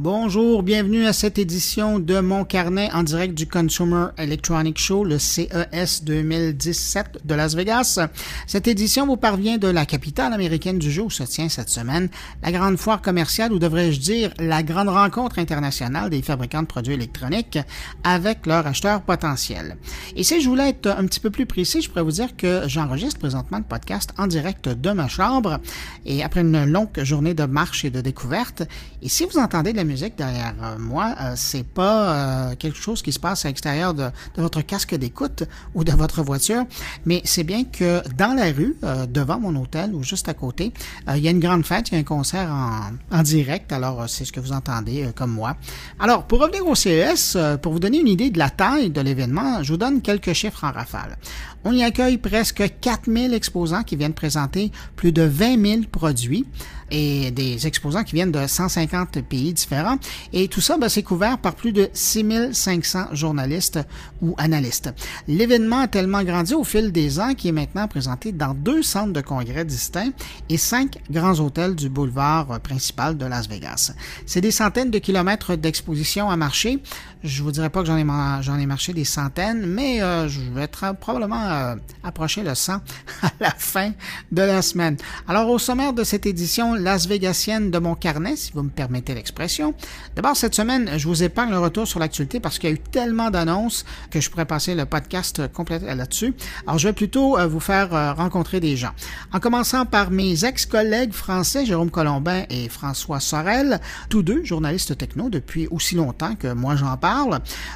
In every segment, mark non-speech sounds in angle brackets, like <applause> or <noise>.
Bonjour, bienvenue à cette édition de Mon Carnet en direct du Consumer Electronic Show, le CES 2017 de Las Vegas. Cette édition vous parvient de la capitale américaine du jeu où se tient cette semaine la grande foire commerciale, ou devrais-je dire la grande rencontre internationale des fabricants de produits électroniques avec leurs acheteurs potentiels. Et si je voulais être un petit peu plus précis, je pourrais vous dire que j'enregistre présentement le podcast en direct de ma chambre et après une longue journée de marche et de découverte. Et si vous entendez musique derrière euh, moi, euh, c'est pas euh, quelque chose qui se passe à l'extérieur de, votre casque d'écoute ou de votre voiture, mais c'est bien que dans la rue, devant mon hôtel ou juste à côté, il y a une grande fête, il y a un concert en, direct, alors c'est ce que vous entendez comme moi. Alors, pour revenir au CES, pour vous donner une idée de la taille de l'événement, je vous donne quelques chiffres en rafale. On y accueille presque 4000 exposants qui viennent présenter plus de 20 000 produits et des exposants qui viennent de 150 pays différents. Et tout ça, ben, c'est couvert par plus de 6500 journalistes ou analystes. L'événement a tellement grandi au fil des ans qu'il est maintenant présenté dans deux centres de congrès distincts et cinq grands hôtels du boulevard principal de Las Vegas. C'est des centaines de kilomètres d'exposition à marcher. Je vous dirais pas que j'en ai, j'en ai marché des centaines, mais euh, je vais être probablement euh, approcher le 100 <laughs> à la fin de la semaine. Alors, au sommaire de cette édition, Las Vegasienne de mon carnet, si vous me permettez l'expression. D'abord, cette semaine, je vous épargne le retour sur l'actualité parce qu'il y a eu tellement d'annonces que je pourrais passer le podcast complet là-dessus. Alors, je vais plutôt euh, vous faire euh, rencontrer des gens. En commençant par mes ex-collègues français, Jérôme Colombin et François Sorel, tous deux journalistes techno depuis aussi longtemps que moi j'en parle.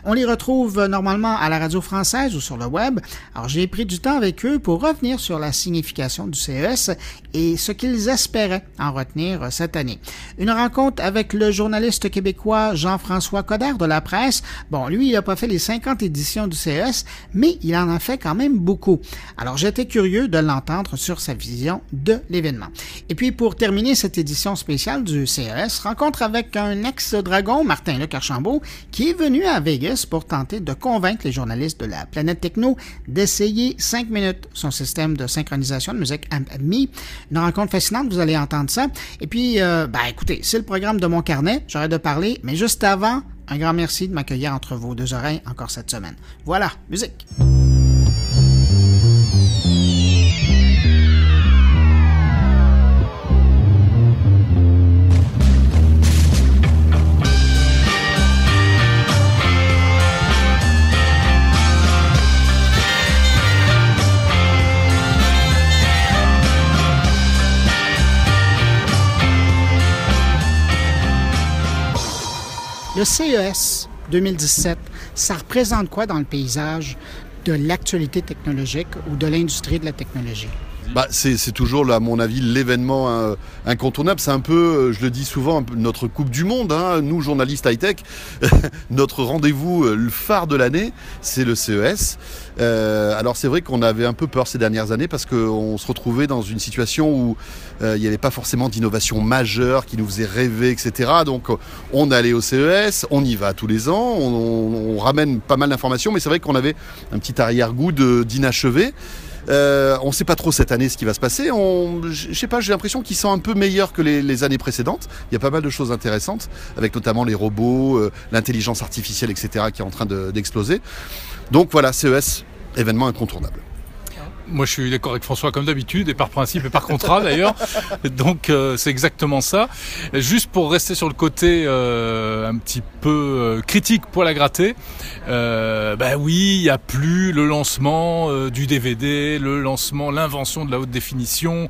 On les retrouve normalement à la radio française ou sur le web. Alors, j'ai pris du temps avec eux pour revenir sur la signification du CES et ce qu'ils espéraient en retenir euh, cette année. Une rencontre avec le journaliste québécois Jean-François Coder de la presse. Bon, lui, il n'a pas fait les 50 éditions du CES, mais il en a fait quand même beaucoup. Alors, j'étais curieux de l'entendre sur sa vision de l'événement. Et puis, pour terminer cette édition spéciale du CES, rencontre avec un ex-dragon, Martin Luc Archambault, qui est venu à Vegas pour tenter de convaincre les journalistes de la planète techno d'essayer 5 minutes son système de synchronisation de musique AMI. Une rencontre fascinante, vous allez entendre ça. Et puis, euh, ben écoutez, c'est le programme de mon carnet, j'arrête de parler, mais juste avant, un grand merci de m'accueillir entre vos deux oreilles encore cette semaine. Voilà, musique. Le CES 2017, ça représente quoi dans le paysage de l'actualité technologique ou de l'industrie de la technologie? Bah, c'est toujours, à mon avis, l'événement euh, incontournable. C'est un peu, euh, je le dis souvent, notre Coupe du Monde. Hein. Nous, journalistes high-tech, <laughs> notre rendez-vous, euh, le phare de l'année, c'est le CES. alors c'est vrai qu'on avait un peu peur ces dernières années parce qu'on se retrouvait dans une situation où il n'y avait pas forcément d'innovation majeure qui nous faisait rêver, etc. Donc on allait au CES, on y va tous les ans, on, on ramène pas mal d'informations, mais c'est vrai qu'on avait un petit arrière-goût d'inachevé. Euh, on ne sait pas trop cette année ce qui va se passer. Je sais pas, j'ai l'impression qu'ils sont un peu meilleurs que les, années précédentes. Il y a pas mal de choses intéressantes, avec notamment les robots, euh, l'intelligence artificielle, etc., qui est en train d'exploser. Donc voilà, CES, événement incontournable. Moi, je suis d'accord avec François comme d'habitude, et par principe et par contrat d'ailleurs. Donc, euh, c'est exactement ça. Juste pour rester sur le côté euh, un petit peu euh, critique pour la gratter, ben oui, il n'y a plus le lancement du DVD, le lancement, l'invention de la haute définition,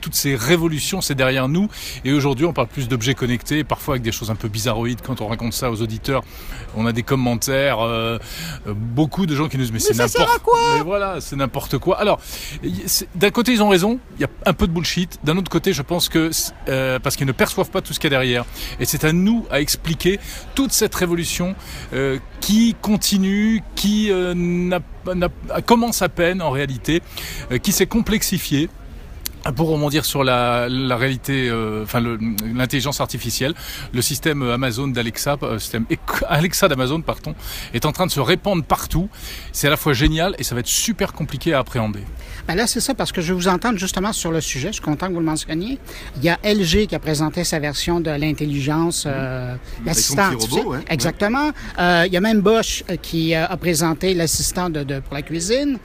toutes ces révolutions, c'est derrière nous. Et aujourd'hui, on parle plus d'objets connectés, parfois avec des choses un peu bizarroïdes. Quand on raconte ça aux auditeurs, on a des commentaires, beaucoup de gens qui nous disent mais, c'est n'importe quoi? Mais voilà, c'est n'importe quoi. Alors d'un côté, ils ont raison, il y a un peu de bullshit. D'un autre côté, je pense que euh, parce qu'ils ne perçoivent pas tout ce qu'il y a derrière. Et c'est à nous à expliquer toute cette révolution euh, qui continue, qui euh, commence à peine en réalité, qui s'est complexifiée pour rebondir sur la, la réalité, euh, enfin l'intelligence artificielle, le système Amazon d'Alexa, euh, système <laughs> Alexa d'Amazon, pardon, est en train de se répandre partout. C'est à la fois génial et ça va être super compliqué à appréhender. Ben là, c'est ça, parce que je vais vous entendre justement sur le sujet. Je suis content que vous le mentionniez. Il y a LG qui a présenté sa version de l'intelligence euh, l'assistant Exactement. Euh, il y a même Bosch euh, qui a présenté l'assistant de, de, pour la cuisine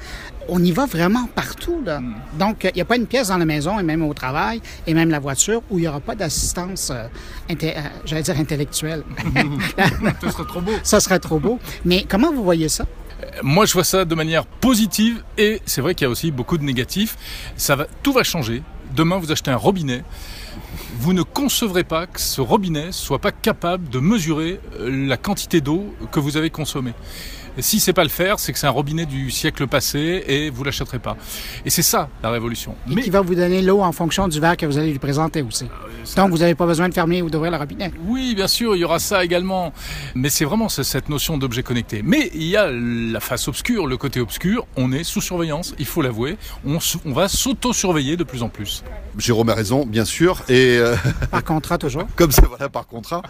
on y va vraiment partout. Là. Mm. Donc, il n'y a pas une pièce dans la maison, et même au travail, et même la voiture, où il n'y aura pas d'assistance, euh, euh, j'allais dire intellectuelle. <laughs> <laughs> Ce serait trop beau. Ça serait trop beau. Mais comment vous voyez ça? Euh, moi, je vois ça de manière positive et c'est vrai qu'il y a aussi beaucoup de négatifs. Ça va, tout va changer. Demain, vous achetez un robinet. Vous ne concevrez pas que ce robinet soit pas capable de mesurer la quantité d'eau que vous avez consommée. Et si c'est pas le faire, c'est que c'est un robinet du siècle passé et vous l'achèterez pas. Et c'est ça la révolution. Et Mais... qui va vous donner l'eau en fonction du verre que vous allez lui présenter aussi. Ah Donc vous n'avez pas besoin de fermer ou d'ouvrir le robinet. Oui, bien sûr, il y aura ça également. Mais c'est vraiment cette notion d'objet connecté. Mais il y a la face obscure, le côté obscur. On est sous surveillance, il faut l'avouer. On, on va s'auto-surveiller de plus en plus. Jérôme a raison, bien sûr. Et euh, <laughs> par contrat toujours. Comme ça, voilà, par contrat.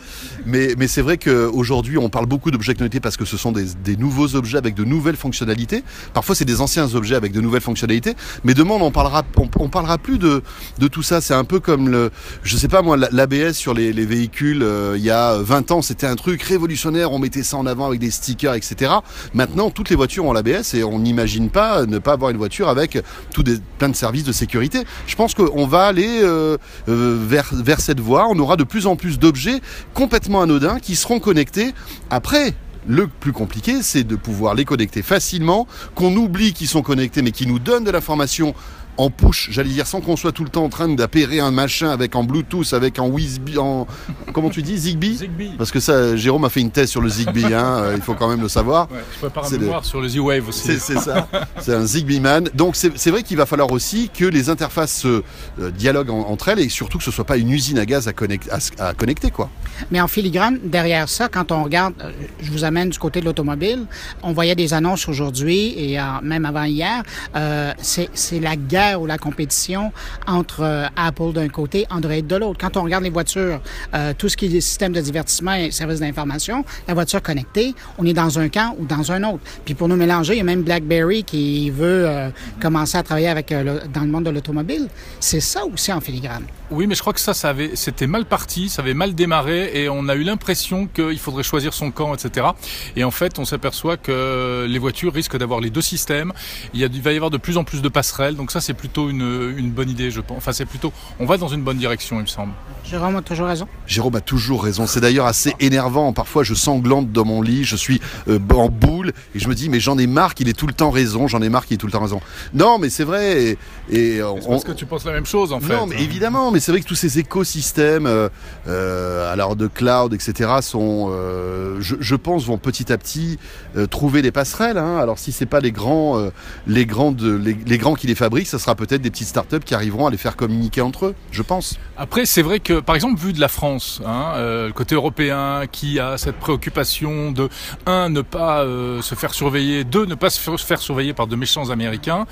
Mais, mais c'est vrai qu'aujourd'hui, on parle beaucoup d'objets connectés parce que ce sont des, des nouveaux nouveaux objets avec de nouvelles fonctionnalités. Parfois, c'est des anciens objets avec de nouvelles fonctionnalités. Mais demain, on parlera, on, parlera plus de, tout ça. C'est un peu comme le, je sais pas moi, l'ABS sur les, les véhicules. Euh, il y a 20 ans, c'était un truc révolutionnaire. On mettait ça en avant avec des stickers, etc. Maintenant, toutes les voitures ont l'ABS et on n'imagine pas ne pas avoir une voiture avec tout des, plein de services de sécurité. Je pense qu'on va aller euh, euh, vers cette voie. On aura de plus en plus d'objets complètement anodins qui seront connectés. Après, le plus compliqué, c'est de pouvoir les connecter facilement, qu'on oublie qu'ils sont connectés, mais qui nous donnent de l'information en push, j'allais dire, sans qu'on soit tout le temps en train d'appairer un machin avec en Bluetooth, avec en Wisby, en comment tu dis, Zigbee, Zigbee. Parce que ça, Jérôme a fait une thèse sur le Zigbee, hein, <laughs> euh, il faut quand même le savoir. Ouais, je prépare un mémoire sur le Z-Wave aussi. C'est ça, c'est un Zigbee man. Donc c'est vrai qu'il va falloir aussi que les interfaces se euh, dialoguent entre elles et surtout que ce soit pas une usine à gaz à, connecter, à, connecter quoi. Mais en filigrane, derrière ça, quand on regarde, euh, je vous amène du côté de l'automobile, on voyait des annonces aujourd'hui et même avant hier, euh, c'est la guerre ou la compétition entre euh, Apple d'un côté, Android de l'autre. Quand on regarde les voitures, euh, tout ce qui est système de divertissement et services d'information, la voiture connectée, on est dans un camp ou dans un autre. Puis pour nous mélanger, il y a même BlackBerry qui veut euh, commencer à travailler avec dans le monde de l'automobile. C'est ça aussi en filigrane. Oui, mais je crois que ça, ça avait, c'était mal parti, ça avait mal démarré et on a eu l'impression qu'il faudrait choisir son camp, etc. Et en fait, on s'aperçoit que les voitures risquent d'avoir les deux systèmes. Il, y a, il va y avoir de plus en plus de passerelles, donc ça, c'est plutôt une, une, bonne idée, je pense. Enfin, c'est plutôt, on va dans une bonne direction, il me semble. Jérôme a toujours raison. Jérôme a toujours raison. C'est d'ailleurs assez énervant. Parfois, je sanglante dans mon lit, je suis euh, en boule et je me dis, mais j'en ai marre qu'il ait tout le temps raison. J'en ai marre qu'il ait tout le temps raison. Non, mais c'est vrai. Et, et on... parce que tu penses la même chose, en fait. Non, mais évidemment mais c'est vrai que tous ces écosystèmes, euh, euh, alors de cloud, etc., sont, euh, je, pense, vont petit à petit euh, trouver des passerelles. Hein. Alors si c'est pas les grands, les grandes, les, grands qui les fabriquent, ça sera peut-être des petites startups qui arriveront à les faire communiquer entre eux. Je pense. Après, c'est vrai que, par exemple, vu de la France, hein, le côté européen, qui a cette préoccupation de un, ne pas se faire surveiller, deux, ne pas se faire surveiller par de méchants Américains,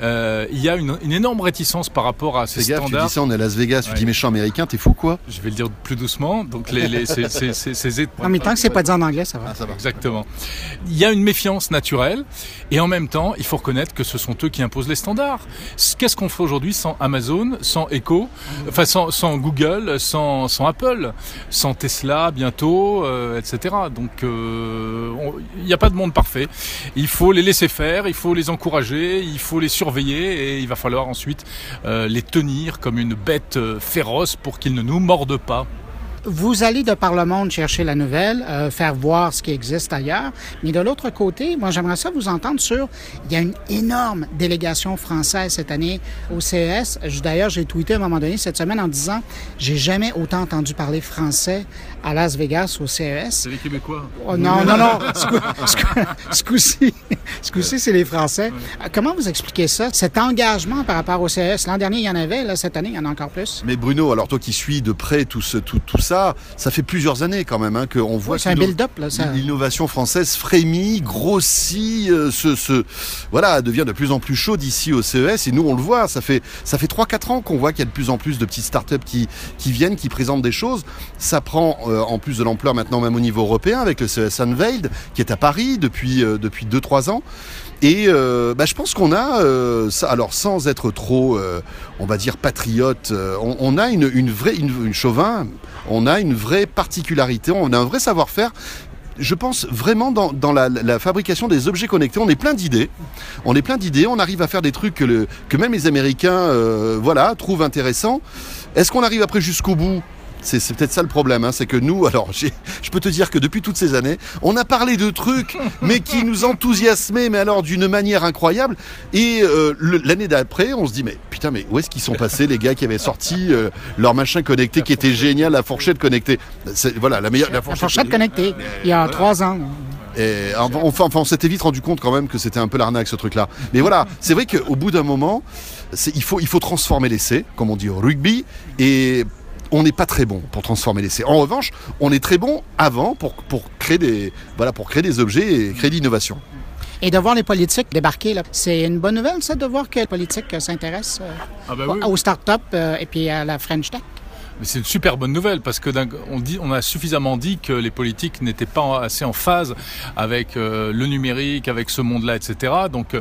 il y a une, énorme réticence par rapport à ces standards. tu dis ça, on est à Las Vegas, tu dis méchant américain, t'es fou quoi Je vais le dire plus doucement. Donc les, les ces, ces, ces, En même temps que c'est pas dit en anglais, ça va. Ah, ça va. Exactement. Il y a une méfiance naturelle et en même temps, il faut reconnaître que ce sont eux qui imposent les standards. Qu'est-ce qu'on ferait aujourd'hui sans Amazon, sans Echo, enfin sans, sans Google, sans, sans, Apple, sans Tesla bientôt, euh, etc. Donc euh, il n'y a pas de monde parfait. Il faut les laisser faire, il faut les encourager, il faut les surveiller et il va falloir ensuite euh, les tenir comme une bête euh, féroce pour qu'ils ne nous mordent pas. Vous allez de par le monde chercher la nouvelle, euh, faire voir ce qui existe ailleurs. Mais de l'autre côté, moi, j'aimerais ça vous entendre sur. Il y a une énorme délégation française cette année au CES. D'ailleurs, j'ai tweeté à un moment donné cette semaine en disant J'ai jamais autant entendu parler français à Las Vegas au CES. C'est les Québécois. Oh, non, non, non. <laughs> Ce coup-ci, Ce coup-ci, c'est les Français. Euh, Comment vous expliquez ça, cet engagement par rapport au CES? L'an dernier, il y en avait, là, cette année, il y en a encore plus. Mais Bruno, alors toi qui suis de près tout, ce, tout, tout ça, ça fait plusieurs années quand même hein, qu'on voit Oui, c'est un que build-up, là, ça. l'innovation française frémit, grossit, euh, se, se- voilà, devient de plus en plus chaude ici au CES. Et nous, on le voit, ça fait, ça fait 3-4 ans qu'on voit qu'il y a de plus en plus de petites startups qui, qui viennent, qui présentent des choses. Ça prend euh, en plus de l'ampleur maintenant même au niveau européen avec le CES Unveiled qui est à Paris depuis, euh, depuis 2-3 ans. Et euh, bah, je pense qu'on a, alors sans être trop, on va dire patriote, on, a une, une vraie, une, chauvin, on a une vraie particularité, on a un vrai savoir-faire. Je pense vraiment dans, dans la, fabrication des objets connectés, on est plein d'idées. On est plein d'idées, on arrive à faire des trucs que, que même les Américains, voilà, trouvent intéressants. Est-ce qu'on arrive après jusqu'au bout? C'est c'est peut-être ça le problème, hein, c'est que nous, <laughs> alors j'ai- je peux te dire que depuis toutes ces années, on a parlé de trucs, mais qui nous enthousiasmaient, mais alors d'une manière incroyable. Et euh, le- l'année d'après, on se dit, mais putain, mais où est-ce qu'ils sont passés les gars qui avaient sorti euh, leur machin connecté qui était génial, la fourchette connectée? C'est- Voilà, la meilleure, la La fourchette, connectée, il y a trois ans. et enfin, enfin, enfin, on s'était vite rendu compte quand même que c'était un peu l'arnaque ce truc-là. Mais voilà, c'est vrai qu'au bout d'un moment, c'est- il faut, il faut transformer l'essai, comme on dit au rugby, et on n'est pas très bon pour transformer l'essai. En revanche, on est très bon avant pour, pour, créer, des, voilà, pour créer des objets et créer de l'innovation. Et de voir les politiques débarquer, là, c'est une bonne nouvelle, ça, de voir que les politiques s'intéressent euh, Ah aux- oui. aux startups euh, et puis à la French Tech. Mais c'est une super bonne nouvelle parce que d'un- on, dit, on a suffisamment dit que les politiques n'étaient pas assez en phase avec euh, le numérique, avec ce monde-là, etc. Donc euh,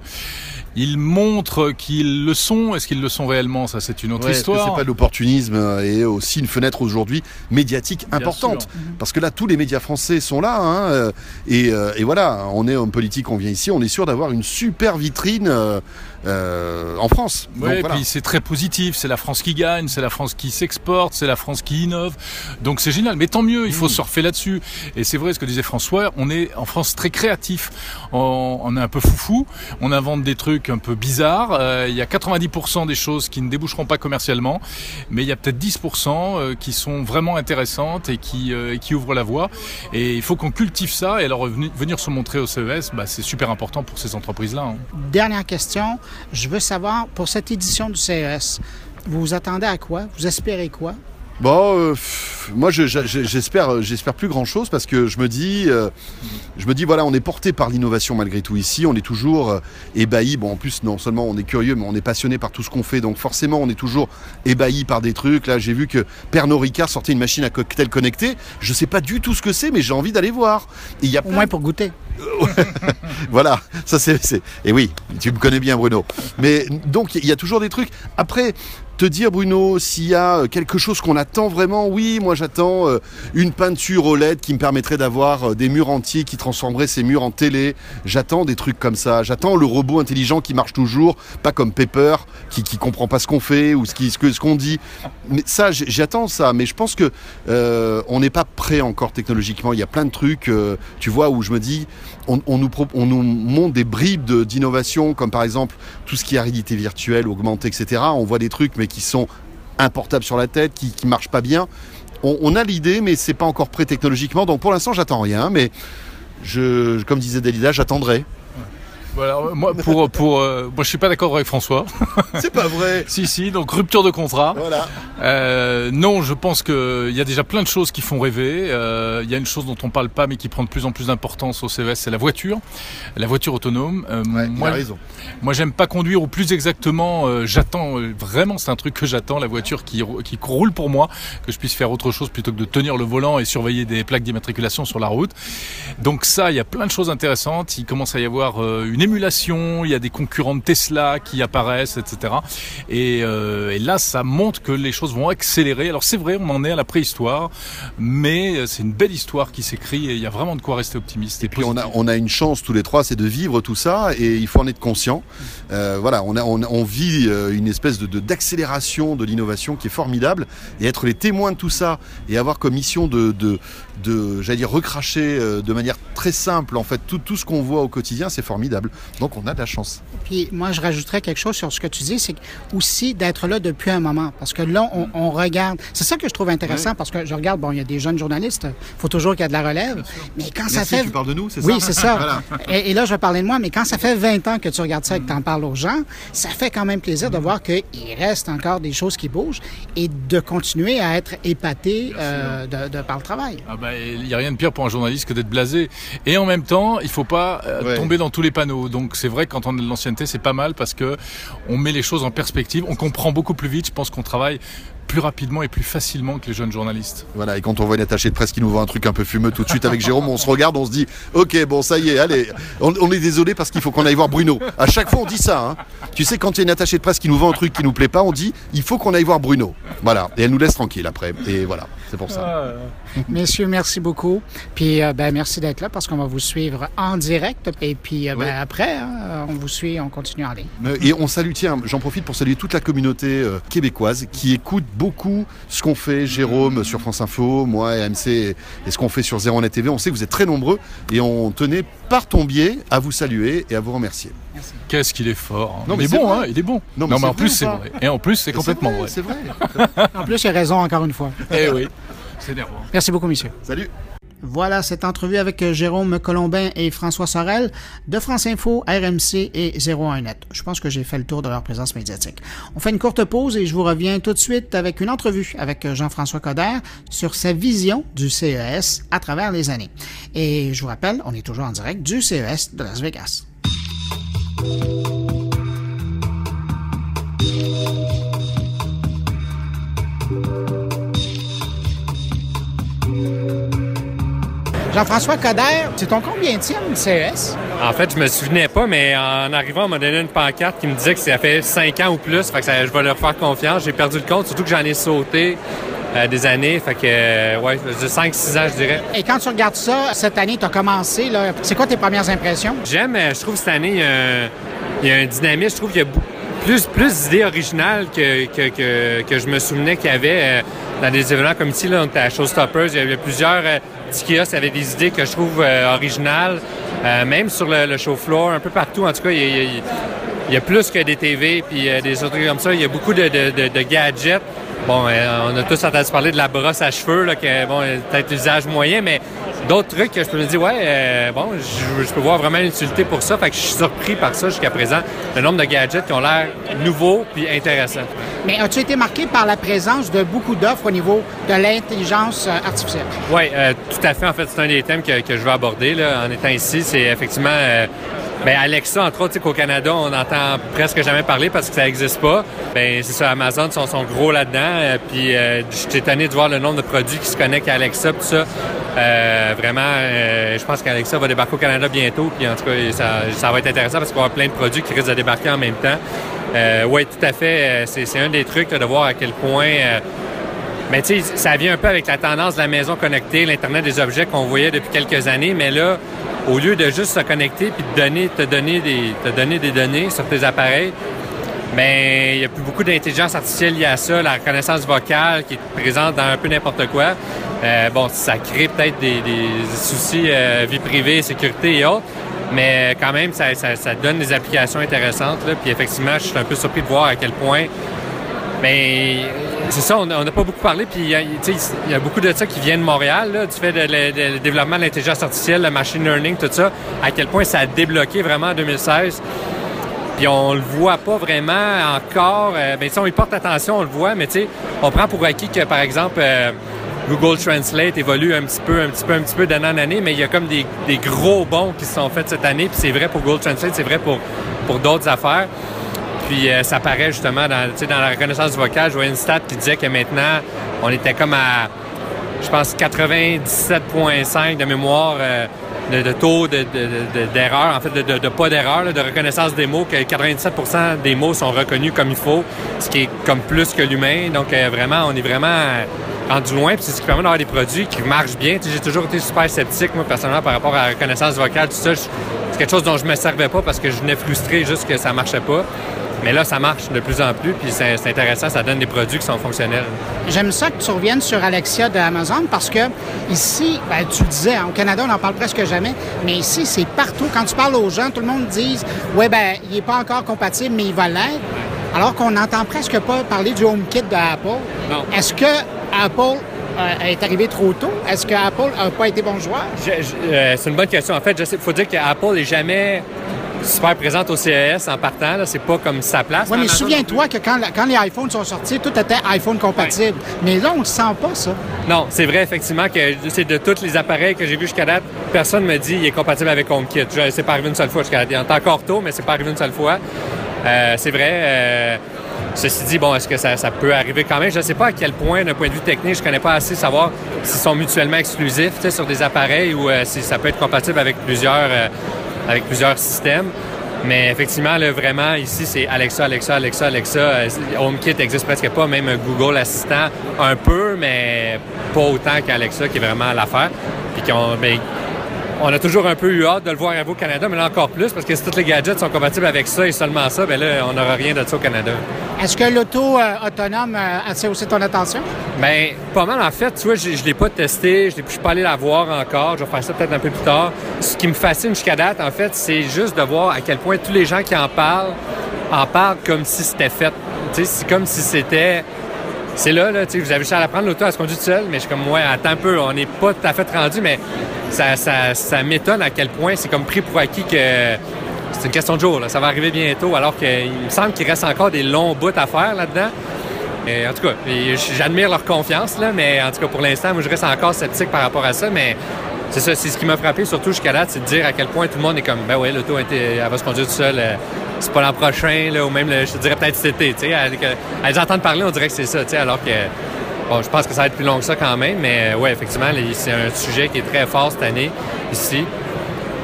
ils montrent qu'ils le sont. Est-ce qu'ils le sont réellement? Ça, c'est une autre Ouais, histoire. c'est pas de l'opportunisme euh, et aussi une fenêtre aujourd'hui médiatique importante sûr. Parce que là, tous les médias français sont là. hein, et, et voilà, on est en politique, on vient ici, on est sûr d'avoir une super vitrine euh, euh, en France. Et voilà. puis c'est très positif, c'est la France qui gagne, c'est la France qui s'exporte, c'est la France qui innove. Donc c'est génial, mais tant mieux, il faut surfer là-dessus. Et c'est vrai ce que disait François, on est en France très créatif. On, on est un peu foufou, on invente des trucs un peu bizarres. Euh, Il y a 90% des choses qui ne déboucheront pas commercialement, mais il y a peut-être 10% euh, qui sont vraiment intéressantes et qui, euh, et qui ouvrent la voie. Et il faut qu'on cultive ça. Et alors venir se montrer au CES, bah, c'est super important pour ces entreprises-là. hein. Dernière question, je veux savoir, pour cette édition du CES, vous vous attendez à quoi? Vous espérez quoi? Bon, euh, pff, moi je- je- j'espère, euh, j'espère plus grand chose parce que je me dis, euh, je me dis voilà, on est porté par l'innovation malgré tout ici, on est toujours euh, ébahi. Bon, en plus non seulement on est curieux, mais on est passionné par tout ce qu'on fait, donc forcément on est toujours ébahi par des trucs. Là, j'ai vu que Pernod Ricard sortait une machine à cocktail connectée. Je sais pas du tout ce que c'est, mais j'ai envie d'aller voir. Il y a Au plein moins pour goûter. <laughs> voilà, ça c'est. c'est- Et oui, tu me connais bien, Bruno. Mais donc, il y a toujours des trucs. Après, te dire, Bruno, s'il y a euh, quelque chose qu'on attend vraiment, oui, moi j'attends euh, une peinture OLED qui me permettrait d'avoir euh, des murs entiers qui transformeraient ces murs en télé. J'attends des trucs comme ça. J'attends le robot intelligent qui marche toujours, pas comme Pepper, qui, qui comprend pas ce qu'on fait ou ce qui- ce ce qu'on dit. Mais ça, j'attends ça. Mais je pense que on n'est pas prêt encore technologiquement. Il y a plein de trucs, tu vois, où je me dis, on, nous, on nous montre des bribes d'innovation, comme par exemple tout ce qui est réalité virtuelle, augmentée, etc. On voit des trucs, mais qui sont importables sur la tête, qui, qui marchent pas bien. On, a l'idée, mais c'est pas encore prêt technologiquement. Donc pour l'instant, j'attends rien. Mais je, comme disait Dalida, j'attendrai. Voilà, moi, pour, pour, euh, moi, je suis pas d'accord avec François. <laughs> C'est pas vrai. Si, si, donc rupture de contrat. Voilà. Euh, non, je pense qu'il y a déjà plein de choses qui font rêver. Euh, Il y a une chose dont on parle pas, mais qui prend de plus en plus d'importance au CES, c'est la voiture, la voiture autonome. Euh, Ouais, il moi, a raison. moi, j'aime pas conduire, ou plus exactement, euh, j'attends vraiment, c'est un truc que j'attends, la voiture qui, qui roule pour moi, que je puisse faire autre chose plutôt que de tenir le volant et surveiller des plaques d'immatriculation sur la route. Donc ça, il y a plein de choses intéressantes. Il commence à y avoir une émulation, il y a des concurrents de Tesla qui apparaissent, etc. Et, euh, et là, ça montre que les choses vont accélérer. Alors c'est vrai, on en est à la préhistoire, mais euh, c'est une belle histoire qui s'écrit et il y a vraiment de quoi rester optimiste. Et puis on a, on a une chance tous les trois, c'est de vivre tout ça et il faut en être conscient. Euh, voilà, on, a, on, on vit une espèce de d'accélération de, l'innovation qui est formidable et être les témoins de tout ça et avoir comme mission de, de, de j'allais dire recracher de manière très simple en fait tout, tout ce qu'on voit au quotidien, c'est formidable. Donc on a de la chance. Puis moi, je rajouterais quelque chose sur ce que tu dis, c'est aussi d'être là depuis un moment. Parce que là, on, regarde. C'est ça que je trouve intéressant parce que je regarde, bon, il y a des jeunes journalistes, il faut toujours qu'il y ait de la relève. Mais quand ça fait. Tu parles de nous, c'est ça? Oui, c'est ça. <laughs> et, là, je vais parler de moi, mais quand ça fait 20 ans que tu regardes ça et que tu en parles aux gens, ça fait quand même plaisir de voir qu'il reste encore des choses qui bougent et de continuer à être épaté euh, de, par le travail. Ah ben, il n'y a rien de pire pour un journaliste que d'être blasé. Et en même temps, il faut pas euh, tomber dans tous les panneaux. Donc c'est vrai que quand on a de l'ancienneté, c'est pas mal parce que on met les choses en perspective, on comprend beaucoup plus vite. Je pense qu'on travaille plus rapidement et plus facilement que les jeunes journalistes. Voilà, et quand on voit une attachée de presse qui nous voit un truc un peu fumeux tout de suite avec Jérôme, on se regarde, on se dit, ok, bon, ça y est, allez, on, est désolé parce qu'il faut qu'on aille voir Bruno. À chaque fois, on dit ça. Hein. Tu sais, quand il y a une attachée de presse qui nous vend un truc qui nous plaît pas, on dit, il faut qu'on aille voir Bruno. Voilà, et elle nous laisse tranquille après. Et voilà, c'est pour ça. Ah. Messieurs, merci beaucoup. Puis, euh, ben, merci d'être là parce qu'on va vous suivre en direct. Et puis, euh, ben, après, hein, on vous suit, on continue à aller. Et on salue, tiens, j'en profite pour saluer toute la communauté euh, québécoise qui écoute beaucoup ce qu'on fait, Jérôme sur France Info, moi et AMC, et ce qu'on fait sur Zéro Net TV. On sait que vous êtes très nombreux et on tenait par ton biais à vous saluer et à vous remercier. Qu'est-ce qu'il est fort. Hein. Non, mais il est, bon, hein, il est bon. Non, mais, en plus, c'est vrai. Et en plus, c'est complètement vrai. C'est vrai. en plus, il a raison encore une fois. Eh oui. C'est Merci beaucoup, monsieur. Salut. Voilà cette entrevue avec euh, Jérôme Colombin et François Sorel de France Info, RMC et 01net. Je pense que j'ai fait le tour de leur présence médiatique. On fait une courte pause et je vous reviens tout de suite avec une entrevue avec euh, Jean-François Coder sur sa vision du CES à travers les années. Et je vous rappelle, on est toujours en direct du CES de Las Vegas. Jean-François Coder, c'est ton combien de CES? En fait, je me souvenais pas, mais en arrivant, on m'a donné une pancarte qui me disait que ça fait cinq ans ou plus. Fait que je vais leur faire confiance. J'ai perdu le compte, surtout que j'en ai sauté euh, des années. Fait que, euh, ouais, de 5-6 ans, je dirais. Et quand tu regardes ça, cette année, tu as commencé, là, c'est quoi tes premières impressions? J'aime, euh, je trouve cette année, il y a un dynamisme. Je trouve qu'il y a plus, plus d'idées originales que, que, que, je me souvenais qu'il y avait dans des événements comme ici. Là, à Showstoppers. Il y avait plusieurs petit kiosque avec des idées que je trouve euh, originales, euh, même sur le, show floor, un peu partout. En tout cas, il y a, plus que des TV puis euh, des autres trucs comme ça. Il y a beaucoup de, de gadgets. Bon, on a tous entendu parler de la brosse à cheveux, là, que, bon, peut-être l'usage moyen, mais d'autres trucs que je peux me dire, ouais, euh, bon, je, peux voir vraiment une utilité pour ça. Fait que je suis surpris par ça jusqu'à présent, le nombre de gadgets qui ont l'air nouveaux puis intéressants. Mais as-tu été marqué par la présence de beaucoup d'offres au niveau de l'intelligence euh, artificielle? Oui, euh, tout à fait. En fait, c'est un des thèmes que, je veux aborder là, en étant ici. C'est effectivement Bien, Alexa, entre autres, qu'au Canada, on entend presque jamais parler parce que ça n'existe pas. Bien, c'est ça, Amazon sont, sont gros là-dedans. puis euh, j'étais étonné de voir le nombre de produits qui se connectent à Alexa, tout ça. Euh, vraiment, euh, je pense qu'Alexa va débarquer au Canada bientôt. Puis en tout cas, ça, va être intéressant parce qu'on va avoir plein de produits qui risquent de débarquer en même temps. oui, tout à fait. C'est un des trucs de voir à quel point. Mais tu sais, ça vient un peu avec la tendance de la maison connectée, l'Internet des objets qu'on voyait depuis quelques années. Mais là, au lieu de juste se connecter puis te donner, te donner, des, te donner des données sur tes appareils, mais il y a plus beaucoup d'intelligence artificielle liée à ça, la reconnaissance vocale qui est présente dans un peu n'importe quoi. Euh, bon, ça crée peut-être des, soucis euh, vie privée, sécurité et autres, mais quand même, ça, donne des applications intéressantes. Puis effectivement, je suis un peu surpris de voir à quel point mais c'est ça, on n'a pas beaucoup parlé, puis il y, a beaucoup de ça qui vient de Montréal, du fait de, développement de l'intelligence artificielle, le machine learning, tout ça, à quel point ça a débloqué vraiment en 2016. Puis on le voit pas vraiment encore. Euh, ben, si on y porte attention, on le voit, mais tu sais, on prend pour acquis que, par exemple, euh, Google Translate évolue un petit peu, un petit peu, un petit peu d'année en année, mais il y a comme des, gros bons qui se sont faits cette année, puis c'est vrai pour Google Translate, c'est vrai pour, pour d'autres affaires. Puis euh, ça paraît justement dans, dans la reconnaissance vocale. Je voyais une stat qui disait que maintenant, on était comme à, je pense, 97,5 de mémoire euh, de, taux d'erreur, en fait, de, pas d'erreur, de reconnaissance des mots, que 97% des mots sont reconnus comme il faut, ce qui est comme plus que l'humain. Donc euh, vraiment, on est vraiment rendu loin. Puis c'est ce qui permet d'avoir des produits qui marchent bien. J'ai toujours été super sceptique, moi, personnellement, par rapport à la reconnaissance vocale, tout ça. C'est quelque chose dont je me servais pas parce que je venais frustré juste que ça marchait pas. Mais là, ça marche de plus en plus, puis c'est intéressant, ça donne des produits qui sont fonctionnels. J'aime ça que tu reviennes sur Alexia de Amazon parce que ici, ben, tu le disais, hein, au Canada, on n'en parle presque jamais, mais ici, c'est partout. Quand tu parles aux gens, tout le monde dit Ouais, ben, il n'est pas encore compatible, mais il va l'être. Alors qu'on n'entend presque pas parler du HomeKit de Apple. Non. Est-ce que Apple euh, est arrivé trop tôt? Est-ce que Apple n'a pas été bon joueur? Euh, c'est une bonne question. En fait, il faut dire qu'Apple n'est jamais super présente au CES en partant. C'est pas comme sa place. Oui, mais souviens-toi que quand, quand, les iPhones sont sortis, tout était iPhone compatible. Mais là, on ne sent pas ça. Non, c'est vrai, effectivement, que c'est de tous les appareils que j'ai vus jusqu'à date, personne ne me dit qu'il est compatible avec HomeKit. C'est pas arrivé une seule fois jusqu'à date. Il est encore tôt, mais c'est pas arrivé une seule fois. Euh, c'est vrai. Euh, ceci dit, bon, est-ce que ça, peut arriver quand même? Je ne sais pas à quel point, d'un point de vue technique, je ne connais pas assez savoir s'ils sont mutuellement exclusifs sur des appareils ou euh, si ça peut être compatible avec plusieurs, avec plusieurs systèmes. Mais effectivement, vraiment, ici, c'est Alexa, Alexa, Alexa, Alexa. HomeKit n'existe presque pas, même Google Assistant, un peu, mais pas autant qu'Alexa, qui est vraiment l'affaire. Puis qu'on, ben, on a toujours un peu eu hâte de le voir arriver au Canada, mais là encore plus, parce que si tous les gadgets sont compatibles avec ça et seulement ça, bien là, on n'aura rien de ça au Canada. Est-ce que l'auto euh, autonome euh, attire aussi ton attention? Bien, pas mal. En fait, tu vois, je ne l'ai pas testé, je ne suis pas allé la voir encore. Je vais faire ça peut-être un peu plus tard. Ce qui me fascine jusqu'à date, en fait, c'est juste de voir à quel point tous les gens qui en parlent en parlent comme si c'était fait. Tu sais, c'est comme si c'était c'est là, là, tu sais, vous avez juste à la prendre, l'auto, à se conduire tout seul, mais je suis comme, ouais, attends un peu, on n'est pas tout à fait rendu, mais ça, ça, ça m'étonne à quel point c'est comme pris pour acquis que c'est une question de jour. Ça va arriver bientôt, alors qu'il me semble qu'il reste encore des longs bouts à faire là-dedans. en tout cas, j'admire leur confiance, là, mais en tout cas, pour l'instant, moi, je reste encore sceptique par rapport à ça, mais c'est ça, c'est ce qui m'a frappé, surtout jusqu'à là, c'est de dire à quel point tout le monde est comme, ben oui, l'auto, elle va se conduire tout seul. C'est pas l'an prochain, ou même, je te dirais peut-être cet été. Sais, à, les entendre parler, on dirait que c'est ça, alors que Bon, je pense que ça va être plus long que ça quand même, mais euh, oui, effectivement, c'est un sujet qui est très fort cette année ici.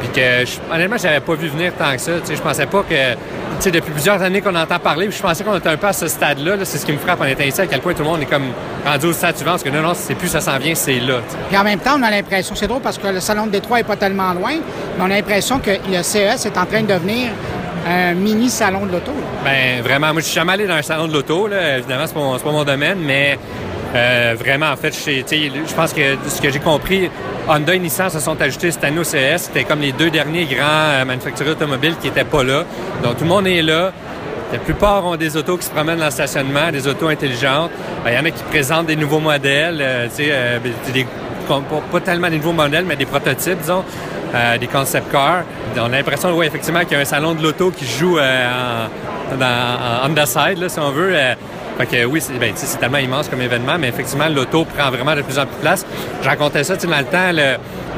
Puis que, honnêtement, je n'avais pas vu venir tant que ça. Je pensais pas que, depuis plusieurs années qu'on entend parler, puis je pensais qu'on était un peu à ce stade-là. c'est ce qui me frappe en étant ici, à quel point tout le monde est comme rendu au stade suivant, parce que non, non, c'est plus ça s'en vient, c'est là. Puis en même temps, on a l'impression, c'est drôle parce que le salon de Détroit est pas tellement loin, mais on a l'impression que le CES est en train de devenir un mini salon de l'auto. Ben vraiment, moi je suis jamais allé dans un salon de l'auto, évidemment c'est pas, mon domaine, mais euh, vraiment, en fait, je pense que ce que j'ai compris, Honda et Nissan se sont ajoutés cette année au CS. C'était comme les deux derniers grands euh, manufacturiers automobiles qui n'étaient pas là. Donc, tout le monde est là. La plupart ont des autos qui se promènent dans le stationnement, des autos intelligentes. Ben, il y en a qui présentent des nouveaux modèles, euh, des, pas, tellement des nouveaux modèles, mais des prototypes, disons, des concept cars. On a l'impression, oui, effectivement, qu'il y a un salon de l'auto qui joue en, dans, on the side, si on veut. Fait que oui, c'est ben, tellement immense comme événement, mais effectivement, l'auto prend vraiment de plus en plus de place. Je racontais ça, dans le temps,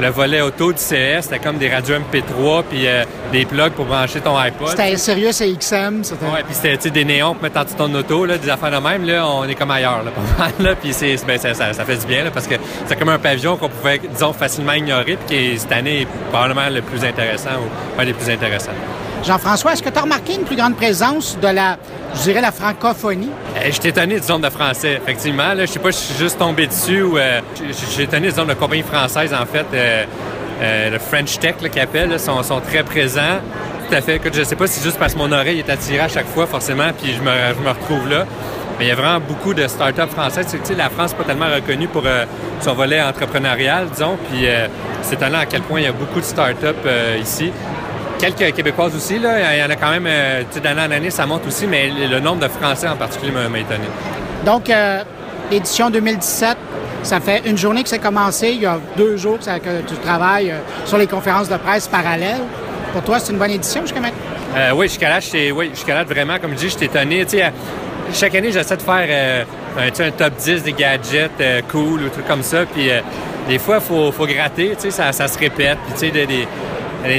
le, volet auto du CS, c'était comme des radios MP3 puis euh, des plugs pour brancher ton iPod. C'était sérieux, c'est XM, c'était. Ouais, puis c'était des néons pour mettre en ton auto, là, des affaires de même. Là, on est comme ailleurs, là, <laughs> pas mal. Là, puis c'est, ben, ça, ça, fait du bien, là, parce que c'est comme un pavillon qu'on pouvait, disons, facilement ignorer, puis qui cette année est probablement le plus intéressant ou un des plus intéressants. Jean-François, est-ce que tu as remarqué une plus grande présence de la, je dirais, la francophonie? Je suis étonné du nombre de français, effectivement. Je sais pas si je suis juste tombé dessus ou... Euh, suis étonné du nombre de compagnies françaises, en fait. Euh, euh, le French Tech, qui appelle, sont, très présents. Tout à fait. Je sais pas si c'est juste parce que mon oreille est attirée à chaque fois, forcément, puis je me, je me retrouve là. Mais il y a vraiment beaucoup de start-up françaises. Tu sais, la France n'est pas tellement reconnue pour son volet entrepreneurial, disons. Puis c'est étonnant à quel point il y a beaucoup de start-up ici. Quelques Québécoises aussi, là. Il y en a quand même, euh, d'année en année, ça monte aussi, mais le nombre de Français en particulier m'a étonné. Donc, euh, l'édition 2017, ça fait une journée que c'est commencé. Il y a deux jours que, tu travailles euh, sur les conférences de presse parallèles. Pour toi, c'est une bonne édition jusqu'à maintenant? Euh, oui, jusqu'à là, oui, jusqu'à là, vraiment, comme je dis, je suis étonné. chaque année, j'essaie de faire un, un, top 10 des gadgets cool ou trucs comme ça. Puis des fois, il faut, faut, gratter, ça, ça se répète. Puis, tu sais, des, des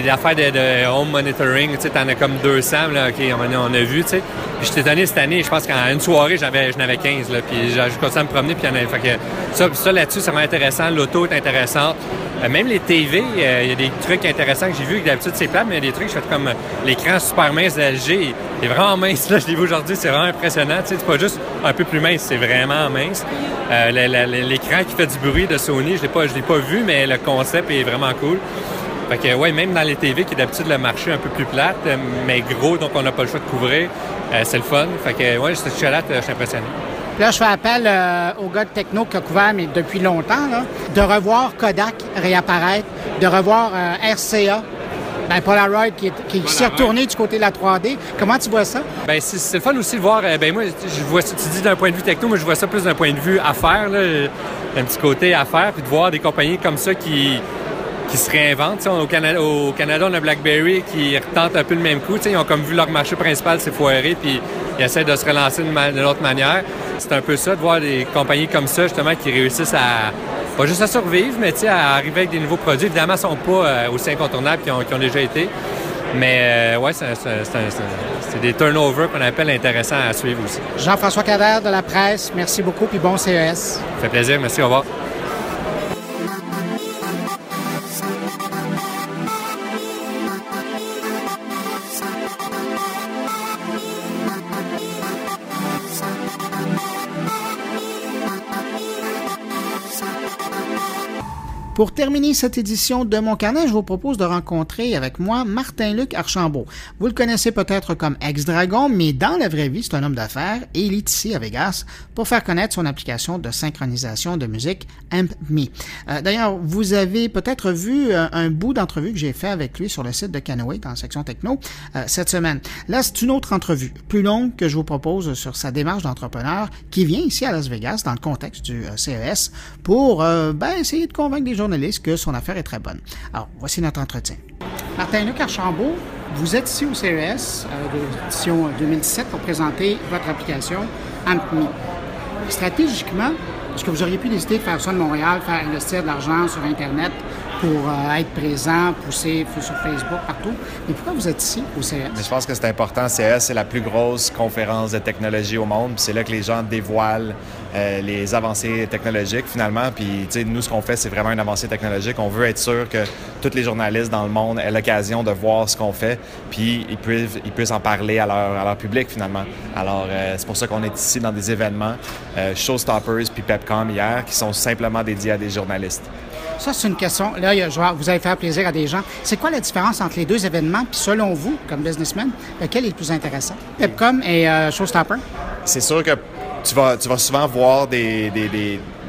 affaires de, home monitoring, tu sais, t'en as comme 200, là, OK, on, a vu, tu sais. Puis j'étais étonné cette année, je pense qu'en une soirée, j'avais, j'en avais 15, là, puis j'ai continué à me promener, puis il y en avait, fait que ça, ça là-dessus, c'est vraiment intéressant. L'auto est intéressante. Euh, même les TV, euh, il y a des trucs intéressants que j'ai vus, que d'habitude c'est plat, mais il y a des trucs, je fais comme l'écran super mince de LG, il est vraiment mince, là, je l'ai vu aujourd'hui, c'est vraiment impressionnant, tu sais, c'est pas juste un peu plus mince, c'est vraiment mince. Euh, l'écran qui fait du bruit de Sony, je l'ai pas, je l'ai pas vu, mais le concept est vraiment cool. Fait que, ouais, même dans les TV, qui est d'habitude le marché un peu plus plate, mais gros, donc on n'a pas le choix de couvrir, c'est le fun. Fait que, ouais, je suis là, je suis impressionné. Là, je fais appel euh, au gars de techno qui a couvert mais depuis longtemps, là, de revoir Kodak réapparaître, de revoir euh, RCA. Ben, Polaroid qui, qui s'est retourné du côté de la 3D. Comment tu vois ça? Ben, c'est le fun aussi de voir. Euh, ben, moi, je vois tu dis d'un point de vue techno, mais je vois ça plus d'un point de vue affaires, là, un petit côté affaires, puis de voir des compagnies comme ça qui, qui se réinventent. Au Canada, au Canada, on a BlackBerry qui retente un peu le même coup. Ils ont comme vu leur marché principal s'est foiré, puis ils essaient de se relancer d'une autre manière. C'est un peu ça, de voir des compagnies comme ça, justement, qui réussissent à, pas juste à survivre, mais à arriver avec des nouveaux produits. Évidemment, ils ne sont pas euh, aussi incontournables qu'ils ont, déjà été. Mais euh, ouais, c'est des turnovers qu'on appelle intéressants à suivre aussi. Jean-François Cader de la presse, merci beaucoup, puis bon CES. Ça fait plaisir, merci, au revoir. Pour terminer cette édition de Mon Carnet, je vous propose de rencontrer avec moi Martin-Luc Archambault. Vous le connaissez peut-être comme ex-dragon, mais dans la vraie vie, c'est un homme d'affaires et il est ici à Vegas pour faire connaître son application de synchronisation de musique AmpMe. Euh, D'ailleurs, vous avez peut-être vu euh, un bout d'entrevue que j'ai fait avec lui sur le site de Canoë dans la section techno euh, cette semaine. Là, c'est une autre entrevue, plus longue que je vous propose sur sa démarche d'entrepreneur qui vient ici à Las Vegas dans le contexte du CES pour ben, essayer de convaincre des gens que son affaire est très bonne. Alors, voici notre entretien. Martin-Luc Archambault, vous êtes ici au CES euh, de l'édition 2017 pour présenter votre application AmpMe. Stratégiquement, est-ce que vous auriez pu décider de faire ça de Montréal, faire investir de l'argent sur Internet pour euh, être présent, pousser sur Facebook, partout? Mais pourquoi vous êtes ici au CES? Je pense que c'est important. CES, c'est la plus grosse conférence de technologie au monde. C'est là que les gens dévoilent euh, les avancées technologiques finalement. Puis, tu sais, nous, ce qu'on fait, c'est vraiment une avancée technologique. On veut être sûr que tous les journalistes dans le monde aient l'occasion de voir ce qu'on fait, puis ils puissent, ils puissent en parler à leur, à leur public finalement. Alors, euh, c'est pour ça qu'on est ici dans des événements, Showstoppers puis Pepcom hier, qui sont simplement dédiés à des journalistes. Ça, c'est une question. Là, vous allez faire plaisir à des gens. C'est quoi la différence entre les deux événements? Puis selon vous, comme businessman, lequel est le plus intéressant? Pepcom et euh, Showstopper? C'est sûr que tu vas, tu vas souvent voir des,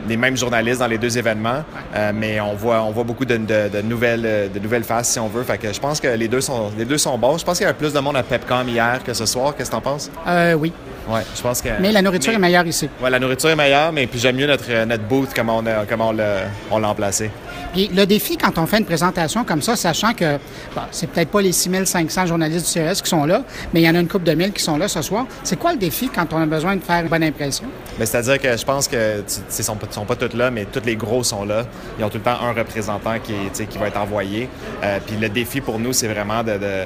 les mêmes journalistes dans les deux événements, euh, mais on voit, on voit beaucoup de, nouvelles, de nouvelles faces, si on veut. Fait que je pense que les deux sont, les deux sont bons. Je pense qu'il y a plus de monde à Pepcom hier que ce soir. Qu'est-ce que tu en penses? Euh, oui. Ouais, je pense que. Mais la nourriture est meilleure ici. Oui, la nourriture est meilleure, mais puis j'aime mieux notre, notre booth, comment on, comment on l'a emplacé. Puis le défi, quand on fait une présentation comme ça, sachant que c'est peut-être pas les 6500 journalistes du CES qui sont là, mais il y en a une couple de mille qui sont là ce soir, c'est quoi le défi quand on a besoin de faire une bonne impression? C'est-à-dire que je pense que ils sont, sont pas tous là, mais tous les gros sont là. Ils ont tout le temps un représentant qui, qui va être envoyé. Euh, puis le défi pour nous, c'est vraiment de, de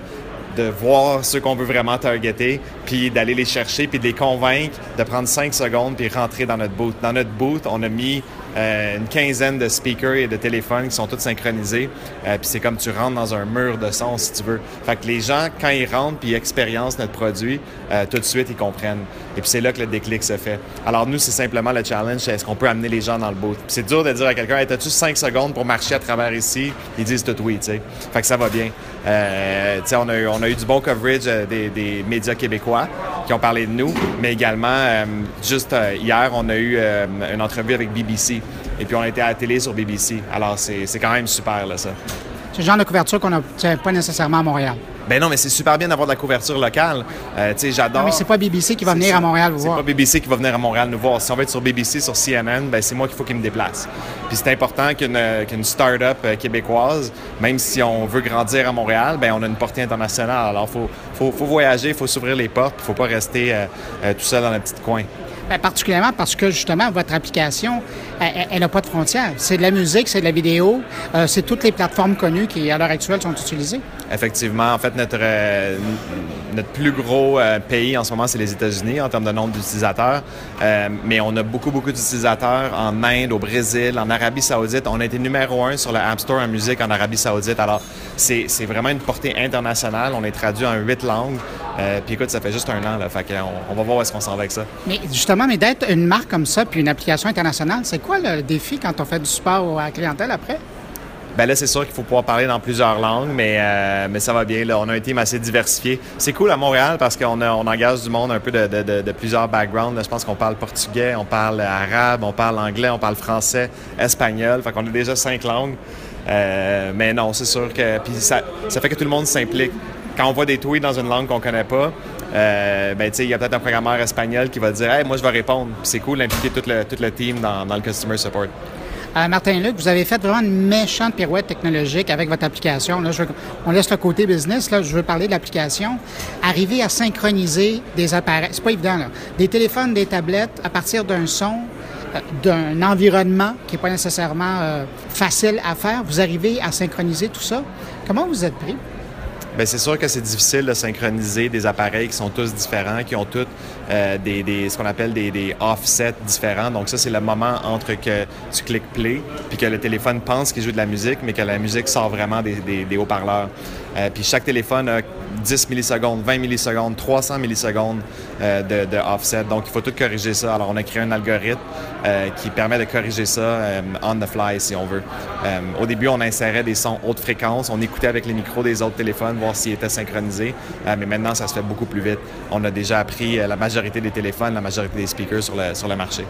voir ceux qu'on veut vraiment targeter, puis d'aller les chercher, puis de les convaincre de prendre cinq secondes, puis rentrer dans notre booth. Dans notre booth, on a mis euh, une quinzaine de speakers et de téléphones qui sont tous synchronisés. Euh, puis c'est comme tu rentres dans un mur de son, si tu veux. Fait que les gens, quand ils rentrent puis ils notre produit, euh, tout de suite, ils comprennent. Et puis c'est là que le déclic se fait. Alors nous, c'est simplement le challenge, est-ce qu'on peut amener les gens dans le booth? C'est dur de dire à quelqu'un, hey, as-tu cinq secondes pour marcher à travers ici? Ils disent tout oui, tu sais. Fait que ça va bien. Euh, on, a on a eu du bon coverage des, des, médias québécois qui ont parlé de nous, mais également, juste hier, on a eu une entrevue avec BBC et puis on a été à la télé sur BBC. Alors c'est quand même super, là, ça. C'est le genre de couverture qu'on n'a pas nécessairement à Montréal. Ben non, mais c'est super bien d'avoir de la couverture locale. Euh, tu sais, j'adore. mais c'est pas BBC qui va venir à Montréal vous voir. C'est pas BBC qui va venir à Montréal nous voir. Si on veut être sur BBC, sur CNN, ben c'est moi qu'il faut qu'il me déplace. Puis c'est important qu'une qu'une start-up euh, québécoise, même si on veut grandir à Montréal, ben on a une portée internationale. Alors faut faut, faut voyager, il faut s'ouvrir les portes, il faut pas rester euh, tout seul dans le petit coin. Ben, particulièrement parce que justement, votre application, elle n'a pas de frontières. C'est de la musique, c'est de la vidéo, euh, c'est toutes les plateformes connues qui, à l'heure actuelle, sont utilisées. Effectivement. En fait, notre, euh, notre plus gros euh, pays en ce moment, c'est les États-Unis en termes de nombre d'utilisateurs. mais on a beaucoup, beaucoup d'utilisateurs en Inde, au Brésil, en Arabie Saoudite. On a été numéro un sur le App Store en musique en Arabie Saoudite. Alors, c'est vraiment une portée internationale. On est traduit en huit langues. puis écoute, ça fait juste un an. Là, fait on, on va voir où est-ce qu'on s'en va avec ça. Mais justement, mais d'être une marque comme ça, puis une application internationale, c'est quoi le défi quand on fait du support à la clientèle après? Ben là, c'est sûr qu'il faut pouvoir parler dans plusieurs langues, mais, euh, mais ça va bien. On a un team assez diversifié. C'est cool à Montréal parce qu'on on engage du monde un peu de, de, plusieurs backgrounds. je pense qu'on parle portugais, on parle arabe, on parle anglais, on parle français, espagnol. Fait qu'on a déjà cinq langues. Euh, mais non, c'est sûr que puis ça, ça fait que tout le monde s'implique. Quand on voit des tweets dans une langue qu'on connaît pas, euh, ben, il y a peut-être un programmeur espagnol qui va dire hey, moi, je vais répondre. c'est cool d'impliquer tout le, tout le team dans le customer support. Euh, Martin Luc, vous avez fait vraiment une méchante pirouette technologique avec votre application. Là, on laisse le côté business. Là, je veux parler de l'application. Arriver à synchroniser des appareils, c'est pas évident. Là. Des téléphones, des tablettes à partir d'un son, euh, d'un environnement qui n'est pas nécessairement euh, facile à faire. Vous arrivez à synchroniser tout ça. Comment vous êtes pris? Bien, c'est sûr que c'est difficile de synchroniser des appareils qui sont tous différents, qui ont tous euh, des, des, ce qu'on appelle des, des, offsets différents. Donc ça, c'est le moment entre que tu cliques play, puis que le téléphone pense qu'il joue de la musique, mais que la musique sort vraiment des, des haut-parleurs. Euh, puis chaque téléphone a 10 millisecondes, 20 millisecondes, 300 millisecondes euh, de, de, offset. Donc, il faut tout corriger ça. Alors, on a créé un algorithme euh, qui permet de corriger ça euh, on the fly, si on veut. Au début, on insérait des sons haute fréquence. On écoutait avec les micros des autres téléphones, voir s'ils étaient synchronisés. mais maintenant, ça se fait beaucoup plus vite. On a déjà appris la majorité des téléphones, la majorité des speakers sur le, sur le marché.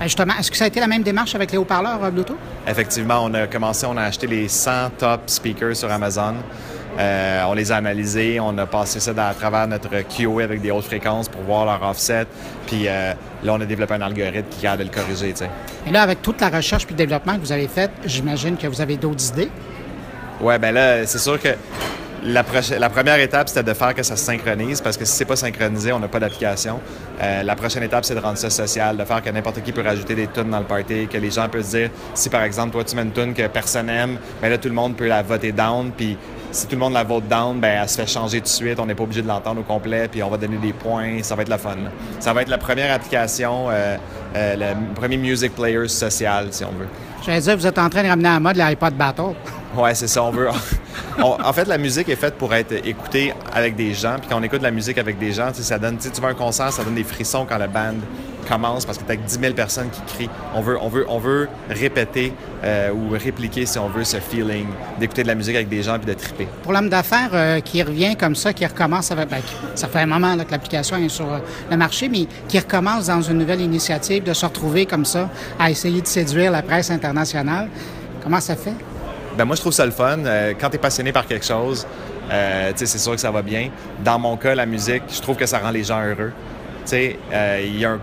Justement, est-ce que ça a été la même démarche avec les haut-parleurs Bluetooth? Effectivement, on a commencé, on a acheté les 100 top speakers sur Amazon. Euh, on les a analysés, on a passé ça à travers notre QA avec des hautes fréquences pour voir leur offset. Puis euh, là, on a développé un algorithme qui garde de le corriger. Et là, avec toute la recherche puis le développement que vous avez fait, j'imagine que vous avez d'autres idées? Oui, bien là, c'est sûr que la, la, première étape, c'était de faire que ça se synchronise, parce que si c'est pas synchronisé, on n'a pas d'application. Euh, la prochaine étape, c'est de rendre ça social, de faire que n'importe qui peut rajouter des tunes dans le party, que les gens peuvent se dire, si par exemple, toi, tu mets une tune que personne aime, bien là, tout le monde peut la voter down, puis si tout le monde la vote down, ben, elle se fait changer tout de suite. On n'est pas obligé de l'entendre au complet, puis on va donner des points. Ça va être la fun. Ça va être la première application, euh, euh, le premier music player social, si on veut. J'allais dire, vous êtes en train de ramener à mode l'iPod Battle. <laughs> Ouais, c'est ça. On veut. en fait, la musique est faite pour être écoutée avec des gens. Puis quand on écoute la musique avec des gens, ça donne. Tu vas un concert, ça donne des frissons quand la bande commence parce que tu as 10 000 personnes qui crient. On veut, on veut, on veut répéter euh, ou répliquer, si on veut, ce feeling d'écouter de la musique avec des gens puis de triper. Pour l'homme d'affaires euh, qui revient comme ça, qui recommence, avec, ben, ça fait un moment que l'application est sur euh, le marché, mais qui recommence dans une nouvelle initiative de se retrouver comme ça à essayer de séduire la presse internationale, comment ça fait? Ben moi, je trouve ça le fun. quand tu es passionné par quelque chose, c'est sûr que ça va bien. Dans mon cas, la musique, je trouve que ça rend les gens heureux. Sais, il y a,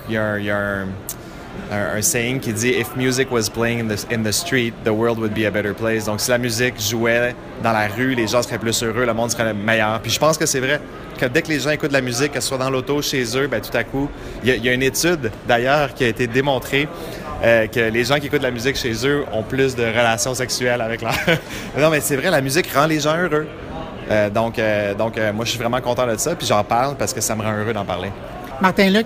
un, saying qui dit If music was playing in the, street, the world would be a better place. Donc, si la musique jouait dans la rue, les gens seraient plus heureux, le monde serait meilleur. Puis je pense que c'est vrai que dès que les gens écoutent de la musique, que ce soit dans l'auto, chez eux, ben, tout à coup, il y, a une étude d'ailleurs qui a été démontrée euh, que les gens qui écoutent de la musique chez eux ont plus de relations sexuelles avec leur. <laughs> non, mais c'est vrai, la musique rend les gens heureux. Euh, donc, euh, donc moi, je suis vraiment content de ça, puis j'en parle parce que ça me rend heureux d'en parler. Martin-Luc,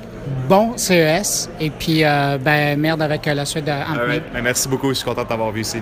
bon CES. Et puis, euh, ben, merde avec la suite de ben, merci beaucoup. Je suis content de t'avoir vu ici.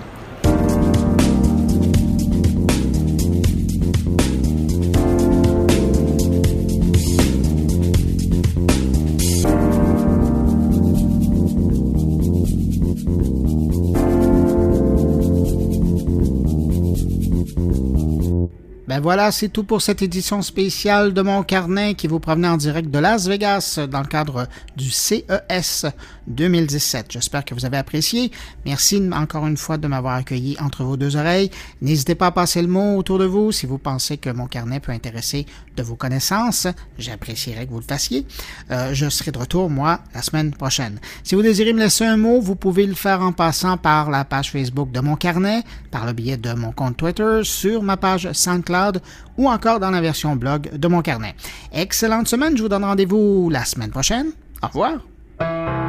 Voilà, c'est tout pour cette édition spéciale de mon carnet qui vous provenait en direct de Las Vegas dans le cadre du CES 2017. J'espère que vous avez apprécié. Merci encore une fois de m'avoir accueilli entre vos deux oreilles. N'hésitez pas à passer le mot autour de vous si vous pensez que mon carnet peut intéresser de vos connaissances. J'apprécierais que vous le fassiez. Euh, je serai de retour, moi, la semaine prochaine. Si vous désirez me laisser un mot, vous pouvez le faire en passant par la page Facebook de mon carnet, par le biais de mon compte Twitter, sur ma page SoundCloud ou encore dans la version blog de mon carnet. Excellente semaine, je vous donne rendez-vous la semaine prochaine. Au revoir.